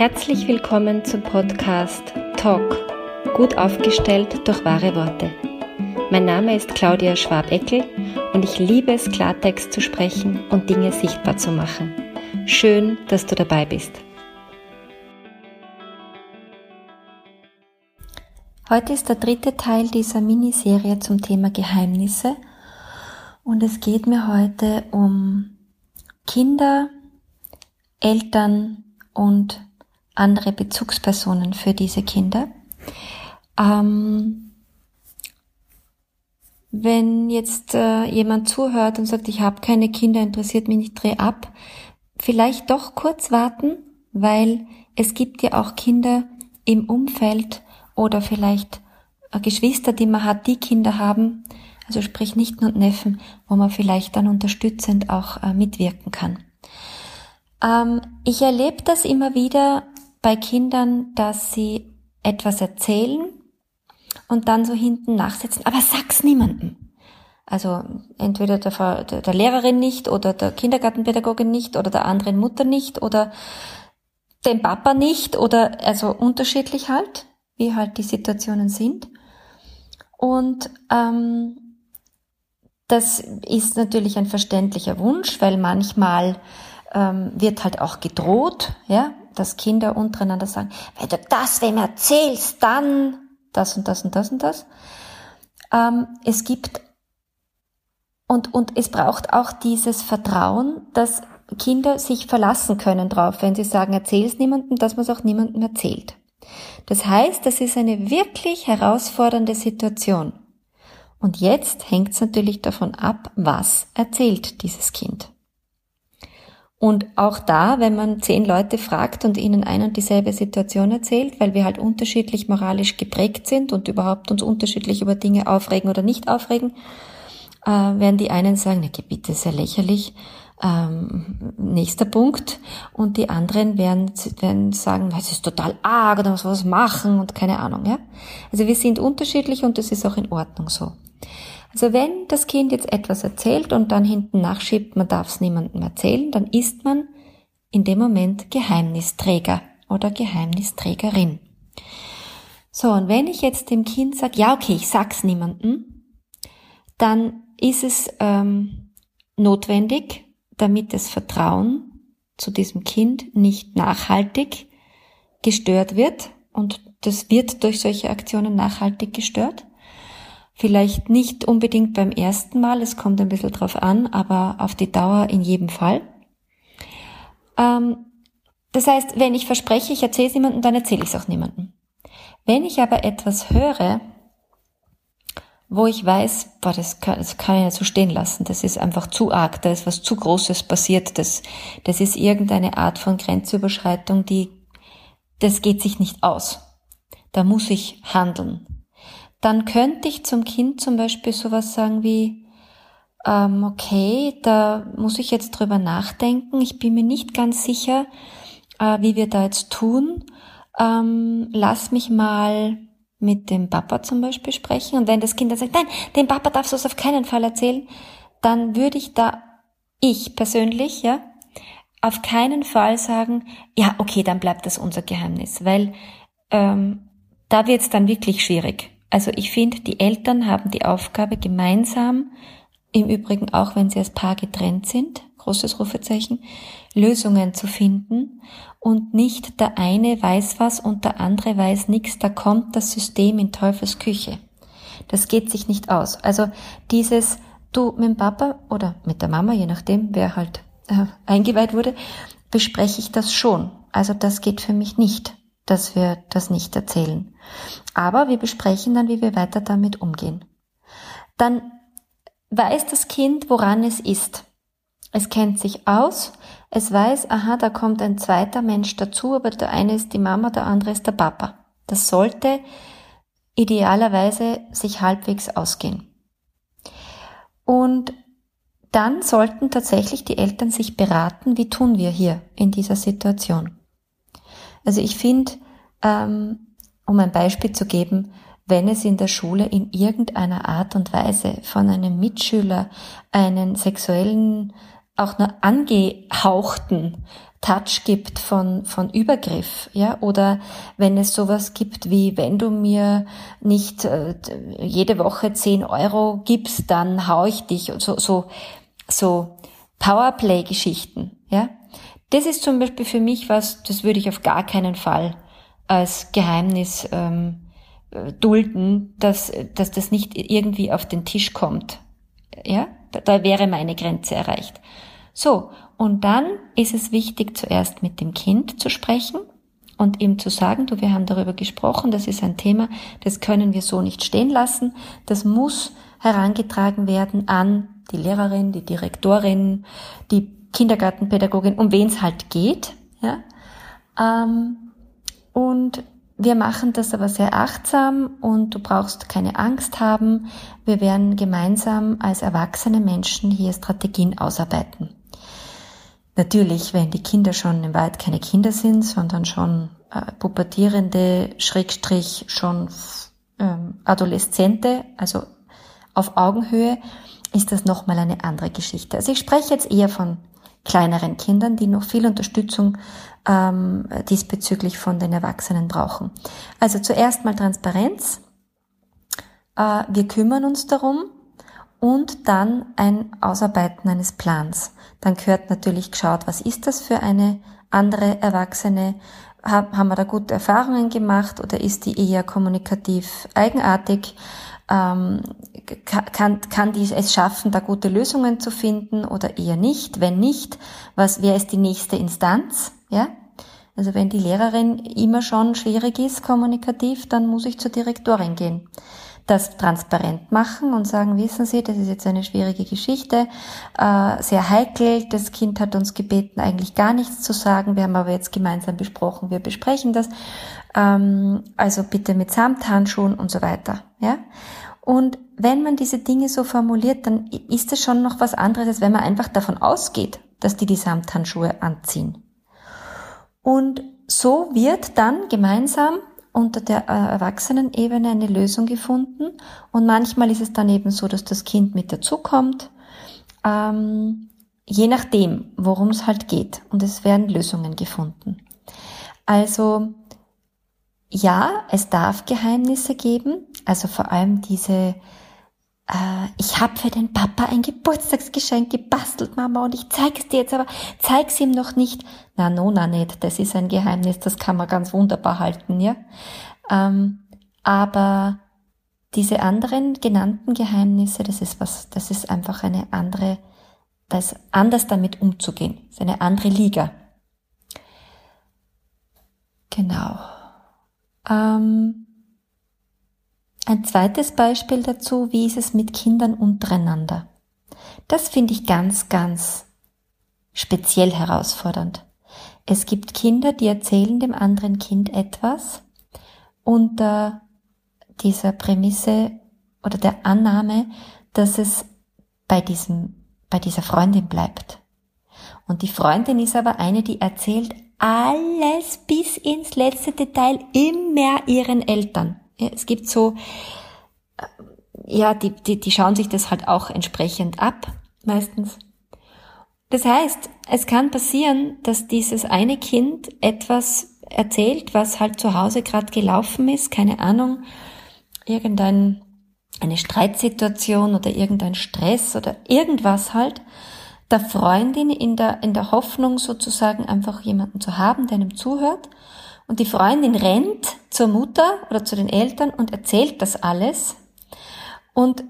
Herzlich willkommen zum Podcast Talk, gut aufgestellt durch wahre Worte. Mein Name ist Claudia Schwabeckel und ich liebe es, Klartext zu sprechen und Dinge sichtbar zu machen. Schön, dass du dabei bist. Heute ist der dritte Teil dieser Miniserie zum Thema Geheimnisse und es geht mir heute um Kinder, Eltern und andere Bezugspersonen für diese Kinder. Ähm, wenn jetzt äh, jemand zuhört und sagt, ich habe keine Kinder, interessiert mich nicht, dreh ab, vielleicht doch kurz warten, weil es gibt ja auch Kinder im Umfeld oder vielleicht äh, Geschwister, die man hat, die Kinder haben, also sprich Nichten und Neffen, wo man vielleicht dann unterstützend auch äh, mitwirken kann. Ähm, ich erlebe das immer wieder bei Kindern, dass sie etwas erzählen und dann so hinten nachsetzen, aber sag's niemandem. Also entweder der, der Lehrerin nicht oder der Kindergartenpädagogin nicht oder der anderen Mutter nicht oder dem Papa nicht oder also unterschiedlich halt, wie halt die Situationen sind. Und ähm, das ist natürlich ein verständlicher Wunsch, weil manchmal ähm, wird halt auch gedroht, ja, dass Kinder untereinander sagen, wenn du das wem erzählst, dann das und das und das und das. Ähm, es gibt und, und es braucht auch dieses Vertrauen, dass Kinder sich verlassen können drauf, wenn sie sagen, erzähl es niemandem, dass man es auch niemandem erzählt. Das heißt, das ist eine wirklich herausfordernde Situation. Und jetzt hängt es natürlich davon ab, was erzählt dieses Kind. Und auch da, wenn man zehn Leute fragt und ihnen ein und dieselbe Situation erzählt, weil wir halt unterschiedlich moralisch geprägt sind und überhaupt uns unterschiedlich über Dinge aufregen oder nicht aufregen, äh, werden die einen sagen, na bitte, ist ja lächerlich, ähm, nächster Punkt. Und die anderen werden, werden sagen, es ist total arg, da muss man was machen und keine Ahnung, ja. Also wir sind unterschiedlich und das ist auch in Ordnung so. Also wenn das Kind jetzt etwas erzählt und dann hinten nachschiebt, man darf es niemandem erzählen, dann ist man in dem Moment Geheimnisträger oder Geheimnisträgerin. So, und wenn ich jetzt dem Kind sage, ja, okay, ich sag's niemandem, dann ist es ähm, notwendig, damit das Vertrauen zu diesem Kind nicht nachhaltig gestört wird, und das wird durch solche Aktionen nachhaltig gestört, Vielleicht nicht unbedingt beim ersten Mal, es kommt ein bisschen drauf an, aber auf die Dauer in jedem Fall. Ähm, das heißt, wenn ich verspreche, ich erzähle es niemandem, dann erzähle ich es auch niemandem. Wenn ich aber etwas höre, wo ich weiß, boah, das kann, das kann ich ja so stehen lassen, das ist einfach zu arg, da ist was zu Großes passiert, das, das ist irgendeine Art von Grenzüberschreitung, die, das geht sich nicht aus. Da muss ich handeln dann könnte ich zum Kind zum Beispiel sowas sagen wie, ähm, okay, da muss ich jetzt drüber nachdenken. Ich bin mir nicht ganz sicher, äh, wie wir da jetzt tun. Ähm, lass mich mal mit dem Papa zum Beispiel sprechen. Und wenn das Kind dann sagt, nein, dem Papa darfst du es auf keinen Fall erzählen, dann würde ich da, ich persönlich, ja, auf keinen Fall sagen, ja, okay, dann bleibt das unser Geheimnis, weil ähm, da wird es dann wirklich schwierig. Also ich finde, die Eltern haben die Aufgabe gemeinsam, im Übrigen auch wenn sie als Paar getrennt sind, großes Rufezeichen, Lösungen zu finden und nicht der eine weiß was und der andere weiß nichts, da kommt das System in Teufels Küche. Das geht sich nicht aus. Also dieses, du mit dem Papa oder mit der Mama, je nachdem, wer halt äh, eingeweiht wurde, bespreche ich das schon. Also das geht für mich nicht dass wir das nicht erzählen. Aber wir besprechen dann, wie wir weiter damit umgehen. Dann weiß das Kind, woran es ist. Es kennt sich aus, es weiß, aha, da kommt ein zweiter Mensch dazu, aber der eine ist die Mama, der andere ist der Papa. Das sollte idealerweise sich halbwegs ausgehen. Und dann sollten tatsächlich die Eltern sich beraten, wie tun wir hier in dieser Situation. Also ich finde, ähm, um ein Beispiel zu geben, wenn es in der Schule in irgendeiner Art und Weise von einem Mitschüler einen sexuellen, auch nur angehauchten Touch gibt von, von Übergriff, ja, oder wenn es sowas gibt wie, wenn du mir nicht äh, jede Woche 10 Euro gibst, dann hau ich dich, so, so, so Powerplay-Geschichten, ja. Das ist zum Beispiel für mich was, das würde ich auf gar keinen Fall als Geheimnis ähm, dulden, dass, dass das nicht irgendwie auf den Tisch kommt. Ja, da, da wäre meine Grenze erreicht. So, und dann ist es wichtig, zuerst mit dem Kind zu sprechen und ihm zu sagen, du, wir haben darüber gesprochen, das ist ein Thema, das können wir so nicht stehen lassen, das muss herangetragen werden an die Lehrerin, die Direktorin, die Kindergartenpädagogin, um wen es halt geht. Ja? Ähm, und wir machen das aber sehr achtsam und du brauchst keine Angst haben. Wir werden gemeinsam als erwachsene Menschen hier Strategien ausarbeiten. Natürlich, wenn die Kinder schon im Wald keine Kinder sind, sondern schon äh, pubertierende, Schrägstrich schon ähm, Adoleszente, also auf Augenhöhe, ist das nochmal eine andere Geschichte. Also ich spreche jetzt eher von kleineren Kindern, die noch viel Unterstützung ähm, diesbezüglich von den Erwachsenen brauchen. Also zuerst mal Transparenz. Äh, wir kümmern uns darum und dann ein Ausarbeiten eines Plans. Dann gehört natürlich geschaut, was ist das für eine andere Erwachsene? Haben wir da gute Erfahrungen gemacht oder ist die eher kommunikativ eigenartig? Ähm, kann, kann die es schaffen, da gute Lösungen zu finden oder eher nicht? Wenn nicht, was, wer ist die nächste Instanz? Ja? Also wenn die Lehrerin immer schon schwierig ist, kommunikativ, dann muss ich zur Direktorin gehen. Das transparent machen und sagen, wissen Sie, das ist jetzt eine schwierige Geschichte, äh, sehr heikel. Das Kind hat uns gebeten, eigentlich gar nichts zu sagen. Wir haben aber jetzt gemeinsam besprochen, wir besprechen das. Ähm, also bitte mit Samthandschuhen und so weiter. Ja? Und wenn man diese Dinge so formuliert, dann ist es schon noch was anderes, als wenn man einfach davon ausgeht, dass die die Samthandschuhe anziehen. Und so wird dann gemeinsam unter der äh, Erwachsenenebene eine Lösung gefunden. Und manchmal ist es dann eben so, dass das Kind mit dazukommt, ähm, je nachdem, worum es halt geht. Und es werden Lösungen gefunden. Also ja, es darf Geheimnisse geben, also vor allem diese, ich habe für den Papa ein Geburtstagsgeschenk gebastelt, Mama, und ich zeige es dir jetzt, aber zeig's ihm noch nicht. Na, no, na nicht, das ist ein Geheimnis, das kann man ganz wunderbar halten, ja. Ähm, aber diese anderen genannten Geheimnisse, das ist was, das ist einfach eine andere, das anders damit umzugehen, das ist eine andere Liga. Genau. Ähm, ein zweites Beispiel dazu, wie ist es mit Kindern untereinander? Das finde ich ganz, ganz speziell herausfordernd. Es gibt Kinder, die erzählen dem anderen Kind etwas unter dieser Prämisse oder der Annahme, dass es bei diesem, bei dieser Freundin bleibt. Und die Freundin ist aber eine, die erzählt alles bis ins letzte Detail immer ihren Eltern. Es gibt so, äh, ja, die, die, die schauen sich das halt auch entsprechend ab, meistens. Das heißt, es kann passieren, dass dieses eine Kind etwas erzählt, was halt zu Hause gerade gelaufen ist, keine Ahnung, irgendein, eine Streitsituation oder irgendein Stress oder irgendwas halt, der Freundin in der, in der Hoffnung sozusagen einfach jemanden zu haben, der einem zuhört. Und die Freundin rennt zur Mutter oder zu den Eltern und erzählt das alles. Und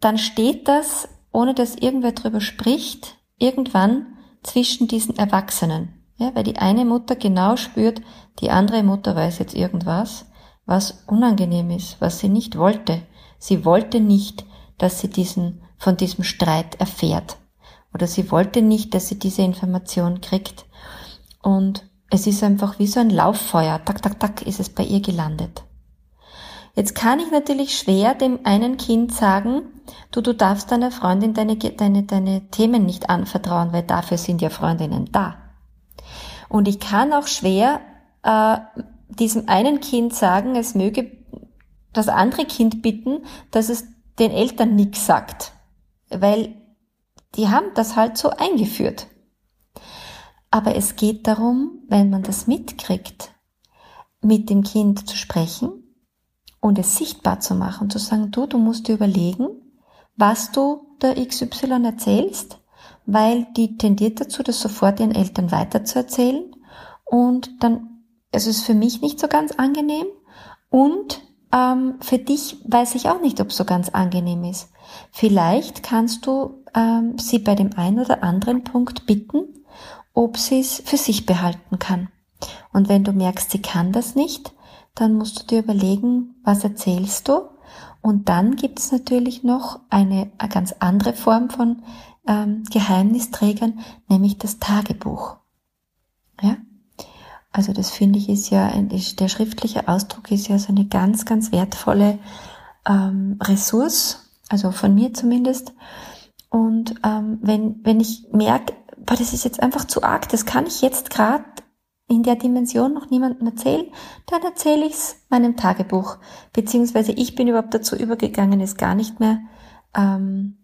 dann steht das, ohne dass irgendwer drüber spricht, irgendwann zwischen diesen Erwachsenen. Ja, weil die eine Mutter genau spürt, die andere Mutter weiß jetzt irgendwas, was unangenehm ist, was sie nicht wollte. Sie wollte nicht, dass sie diesen, von diesem Streit erfährt oder sie wollte nicht, dass sie diese Information kriegt. Und es ist einfach wie so ein Lauffeuer. Tak, tak, tak ist es bei ihr gelandet. Jetzt kann ich natürlich schwer dem einen Kind sagen, du, du darfst deiner Freundin deine, deine, deine Themen nicht anvertrauen, weil dafür sind ja Freundinnen da. Und ich kann auch schwer äh, diesem einen Kind sagen, es möge das andere Kind bitten, dass es den Eltern nichts sagt. Weil die haben das halt so eingeführt. Aber es geht darum, wenn man das mitkriegt, mit dem Kind zu sprechen und es sichtbar zu machen, zu sagen, du, du musst dir überlegen, was du der XY erzählst, weil die tendiert dazu, das sofort ihren Eltern weiterzuerzählen und dann, es ist für mich nicht so ganz angenehm und ähm, für dich weiß ich auch nicht, ob es so ganz angenehm ist. Vielleicht kannst du ähm, sie bei dem einen oder anderen Punkt bitten, ob sie es für sich behalten kann. Und wenn du merkst, sie kann das nicht, dann musst du dir überlegen, was erzählst du? Und dann gibt es natürlich noch eine, eine ganz andere Form von ähm, Geheimnisträgern, nämlich das Tagebuch. Ja? Also das finde ich ist ja, der schriftliche Ausdruck ist ja so eine ganz, ganz wertvolle ähm, Ressource, also von mir zumindest. Und ähm, wenn, wenn ich merke, boah, das ist jetzt einfach zu arg, das kann ich jetzt gerade in der Dimension noch niemandem erzählen, dann erzähle ich es meinem Tagebuch. Beziehungsweise ich bin überhaupt dazu übergegangen, es gar nicht mehr ähm,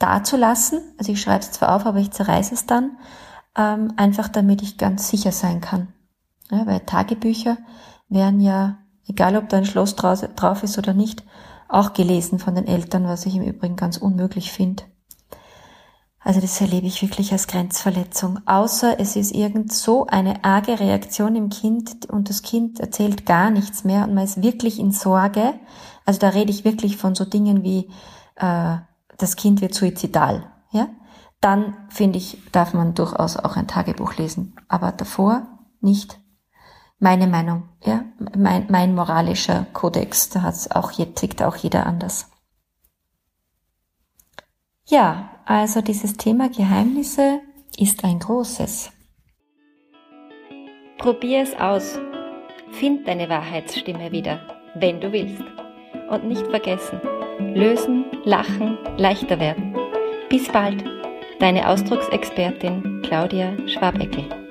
dazulassen. Also ich schreibe es zwar auf, aber ich zerreiße es dann, ähm, einfach damit ich ganz sicher sein kann. Ja, weil Tagebücher werden ja, egal ob da ein Schloss drauf ist oder nicht, auch gelesen von den Eltern, was ich im Übrigen ganz unmöglich finde. Also das erlebe ich wirklich als Grenzverletzung. Außer es ist irgend so eine arge Reaktion im Kind und das Kind erzählt gar nichts mehr und man ist wirklich in Sorge. Also da rede ich wirklich von so Dingen wie äh, das Kind wird suizidal. Ja, dann finde ich darf man durchaus auch ein Tagebuch lesen, aber davor nicht. Meine Meinung, ja, mein, mein moralischer Kodex, da hat's auch tickt auch jeder anders. Ja, also dieses Thema Geheimnisse ist ein großes. Probier es aus. Find deine Wahrheitsstimme wieder, wenn du willst. Und nicht vergessen, lösen, lachen, leichter werden. Bis bald, deine Ausdrucksexpertin Claudia Schwabeckel.